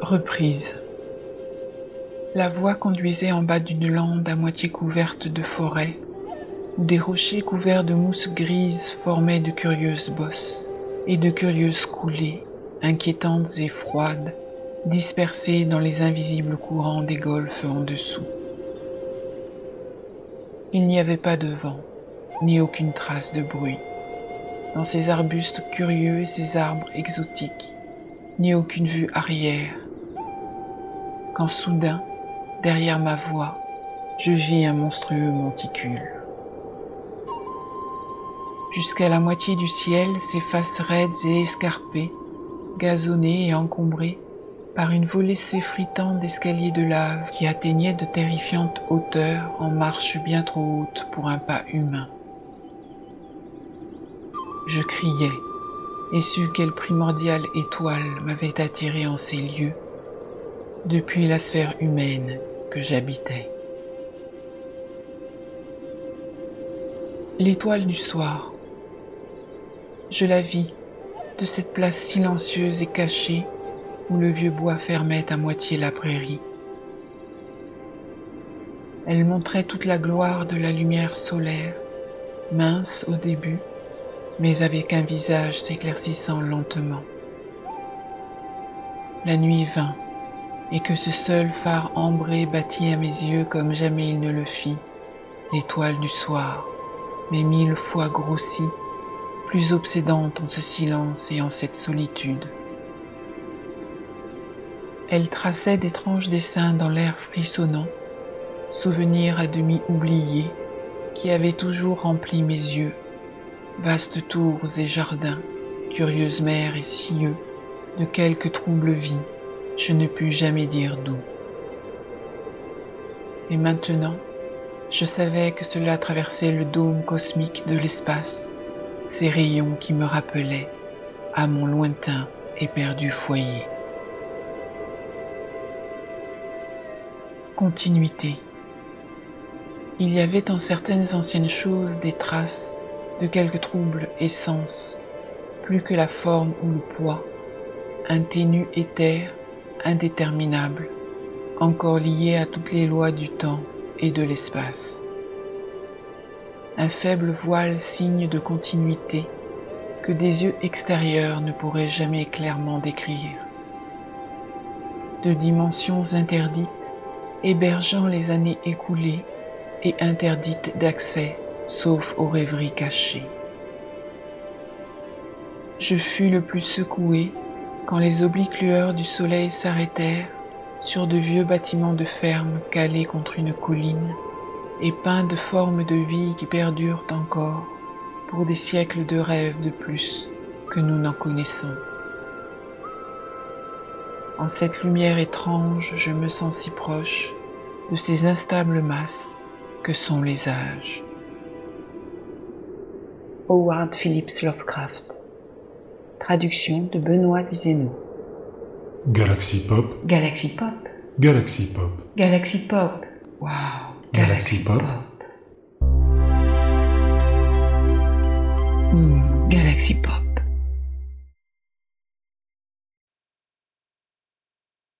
Reprise. La voie conduisait en bas d'une lande à moitié couverte de forêt, où des rochers couverts de mousse grise formaient de curieuses bosses et de curieuses coulées, inquiétantes et froides, dispersées dans les invisibles courants des golfes en dessous. Il n'y avait pas de vent, ni aucune trace de bruit dans ces arbustes curieux et ces arbres exotiques, ni aucune vue arrière, quand soudain, derrière ma voix, je vis un monstrueux monticule. Jusqu'à la moitié du ciel, ses faces raides et escarpées, gazonnées et encombrées par une volée s'effritant d'escaliers de lave qui atteignaient de terrifiantes hauteurs en marche bien trop haute pour un pas humain. Je criai et sus quelle primordiale étoile m'avait attiré en ces lieux depuis la sphère humaine que j'habitais. L'étoile du soir. Je la vis de cette place silencieuse et cachée où le vieux bois fermait à moitié la prairie. Elle montrait toute la gloire de la lumière solaire, mince au début, mais avec un visage s'éclaircissant lentement. La nuit vint, et que ce seul phare ambré battit à mes yeux comme jamais il ne le fit, l'étoile du soir, mais mille fois grossie, plus obsédante en ce silence et en cette solitude. Elle traçait d'étranges dessins dans l'air frissonnant, souvenirs à demi oubliés qui avaient toujours rempli mes yeux vastes tours et jardins, curieuse mer et cieux, de quelque trouble vie, je ne pus jamais dire d'où. Et maintenant, je savais que cela traversait le dôme cosmique de l'espace, ces rayons qui me rappelaient à mon lointain et perdu foyer. Continuité. Il y avait en certaines anciennes choses des traces de quelque trouble essence, plus que la forme ou le poids, un ténu éther indéterminable, encore lié à toutes les lois du temps et de l'espace. Un faible voile signe de continuité que des yeux extérieurs ne pourraient jamais clairement décrire. De dimensions interdites, hébergeant les années écoulées et interdites d'accès sauf aux rêveries cachées. Je fus le plus secoué quand les obliques lueurs du soleil s'arrêtèrent sur de vieux bâtiments de ferme calés contre une colline et peints de formes de vie qui perdurent encore pour des siècles de rêves de plus que nous n'en connaissons. En cette lumière étrange, je me sens si proche de ces instables masses que sont les âges. Howard Phillips Lovecraft. Traduction de Benoît Vizeno. Galaxy Pop. Galaxy Pop. Galaxy Pop. Galaxy Pop. Wow. Galaxy, Pop. Hmm, Galaxy Pop.